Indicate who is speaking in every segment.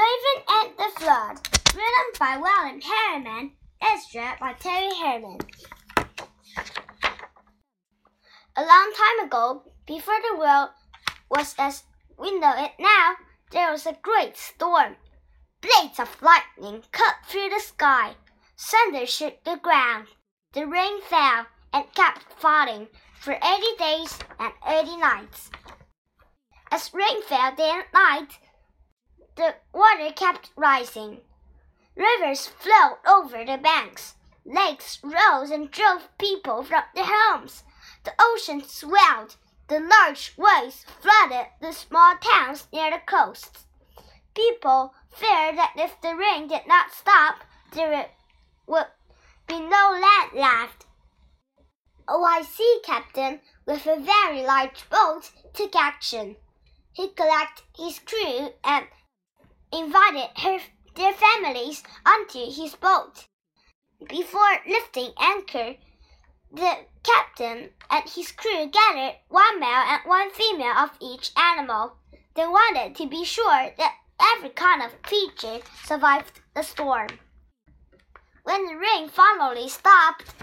Speaker 1: Raven and the Flood, written by William Harriman, illustrated by Terry Harriman. A long time ago, before the world was as we know it now, there was a great storm. Blades of lightning cut through the sky. Thunder shook the ground. The rain fell and kept falling for eighty days and eighty nights. As rain fell day and night, the water kept rising. Rivers flowed over the banks. Lakes rose and drove people from their homes. The ocean swelled. The large waves flooded the small towns near the coasts. People feared that if the rain did not stop, there would be no land left. A white sea captain with a very large boat took action. He collected his crew and invited her, their families onto his boat. Before lifting anchor, the captain and his crew gathered one male and one female of each animal. They wanted to be sure that every kind of creature survived the storm. When the rain finally stopped,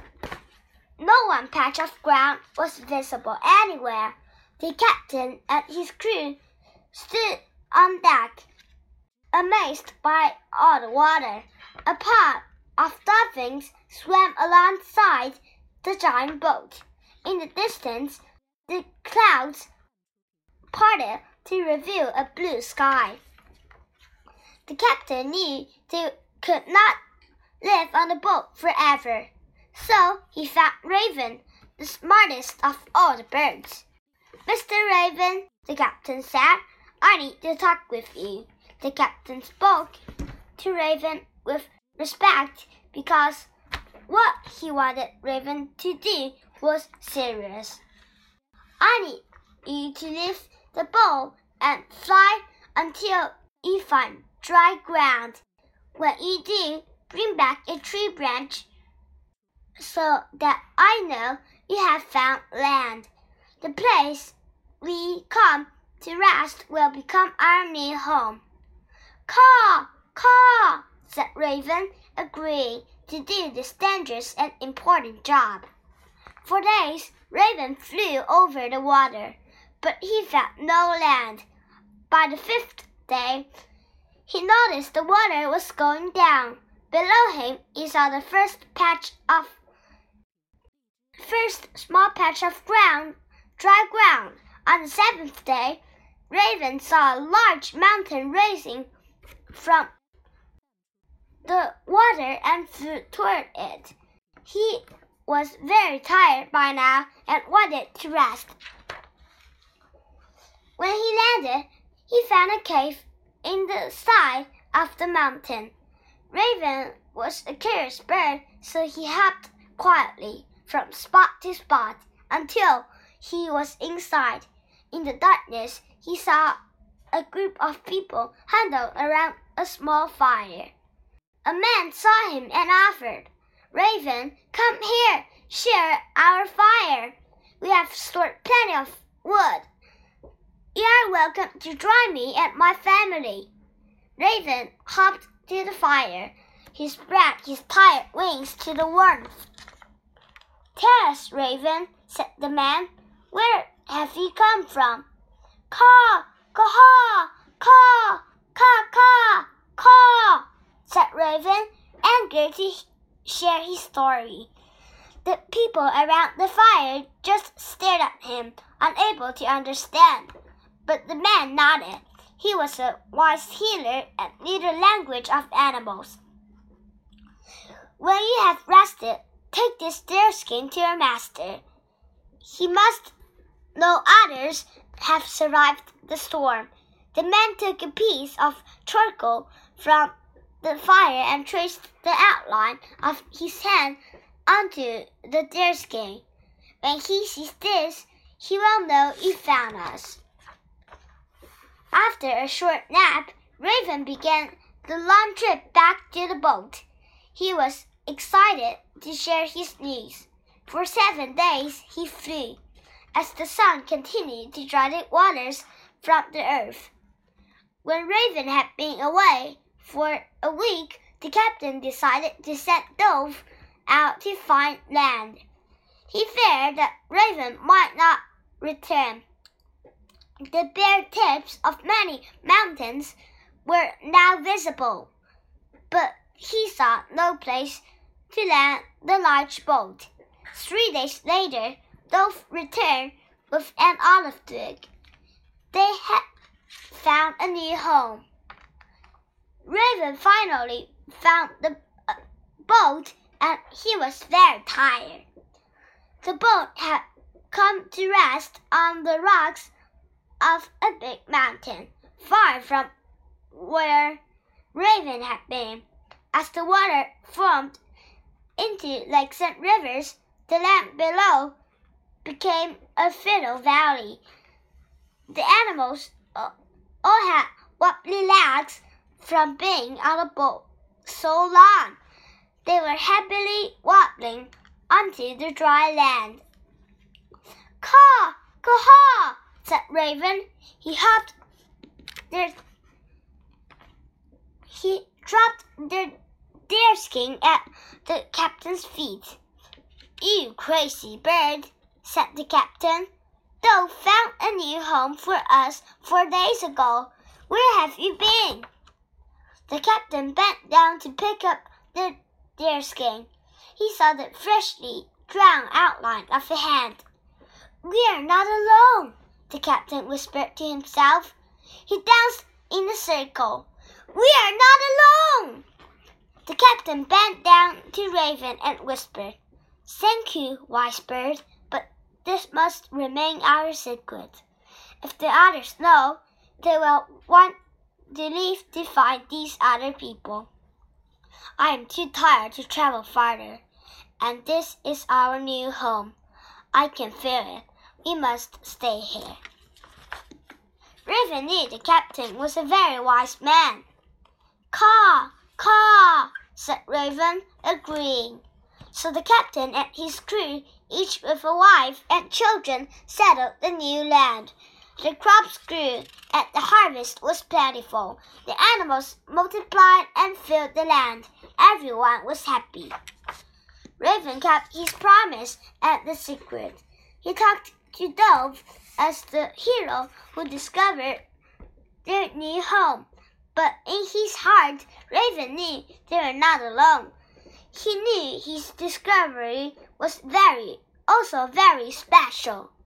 Speaker 1: no one patch of ground was visible anywhere. The captain and his crew amazed by all the water. A pod of dolphins swam alongside the giant boat. In the distance, the clouds parted to reveal a blue sky. The captain knew they could not live on the boat forever, so he found Raven, the smartest of all the birds. Mr. Raven, the captain said, I need to talk with you. The captain spoke to Raven with respect because what he wanted Raven to do was serious. I need you to lift the ball and fly until you find dry ground. When you do, bring back a tree branch so that I know you have found land. The place we come to rest will become our new home. Caw, caw, said Raven, agreeing to do this dangerous and important job. For days, Raven flew over the water, but he found no land. By the fifth day, he noticed the water was going down. Below him, he saw the first patch of first small patch of ground, dry ground. On the seventh day, Raven saw a large mountain rising from the water and flew toward it. He was very tired by now and wanted to rest. When he landed, he found a cave in the side of the mountain. Raven was a curious bird, so he hopped quietly from spot to spot until he was inside. In the darkness, he saw a group of people huddled around a small fire. A man saw him and offered, Raven, come here, share our fire. We have stored plenty of wood. You are welcome to join me and my family. Raven hopped to the fire. He spread his tired wings to the warmth. Tell us, Raven, said the man, where have you come from? Caw, caw, caw, caw, caw, caw, said Raven, eager to share his story. The people around the fire just stared at him, unable to understand. But the man nodded. He was a wise healer and knew the language of animals. When you have rested, take this deer skin to your master. He must know others have survived the storm. The man took a piece of charcoal from the fire and traced the outline of his hand onto the deerskin. When he sees this, he will know he found us. After a short nap, Raven began the long trip back to the boat. He was excited to share his news. For seven days he flew, as the sun continued to dry the waters from the earth. When Raven had been away for a week, the captain decided to send Dove out to find land. He feared that Raven might not return. The bare tips of many mountains were now visible, but he saw no place to land the large boat. Three days later, Dove returned with an olive twig. They had found a new home. Raven finally found the uh, boat and he was very tired. The boat had come to rest on the rocks of a big mountain, far from where Raven had been. As the water formed into lakes and rivers, the land below became a fertile valley. The animals all had wobbly legs from being on the boat so long. They were happily wobbling onto the dry land. Caw, caw, said Raven. He hopped there he dropped the deerskin at the captain's feet. You crazy bird, said the captain. New home for us four days ago. Where have you been? The captain bent down to pick up the deerskin. He saw the freshly drawn outline of a hand. We are not alone, the captain whispered to himself. He danced in a circle. We are not alone! The captain bent down to Raven and whispered, Thank you, wise bird, but this must remain our secret. If the others know, they will want to leave to find these other people. I am too tired to travel farther, and this is our new home. I can feel it. We must stay here. Raven knew the captain was a very wise man. Caw, caw, said Raven, agreeing. So the captain and his crew, each with a wife and children, settled the new land. The crops grew, and the harvest was plentiful. The animals multiplied and filled the land. Everyone was happy. Raven kept his promise and the secret. He talked to Dove as the hero who discovered their new home. But in his heart, Raven knew they were not alone. He knew his discovery was very, also very special.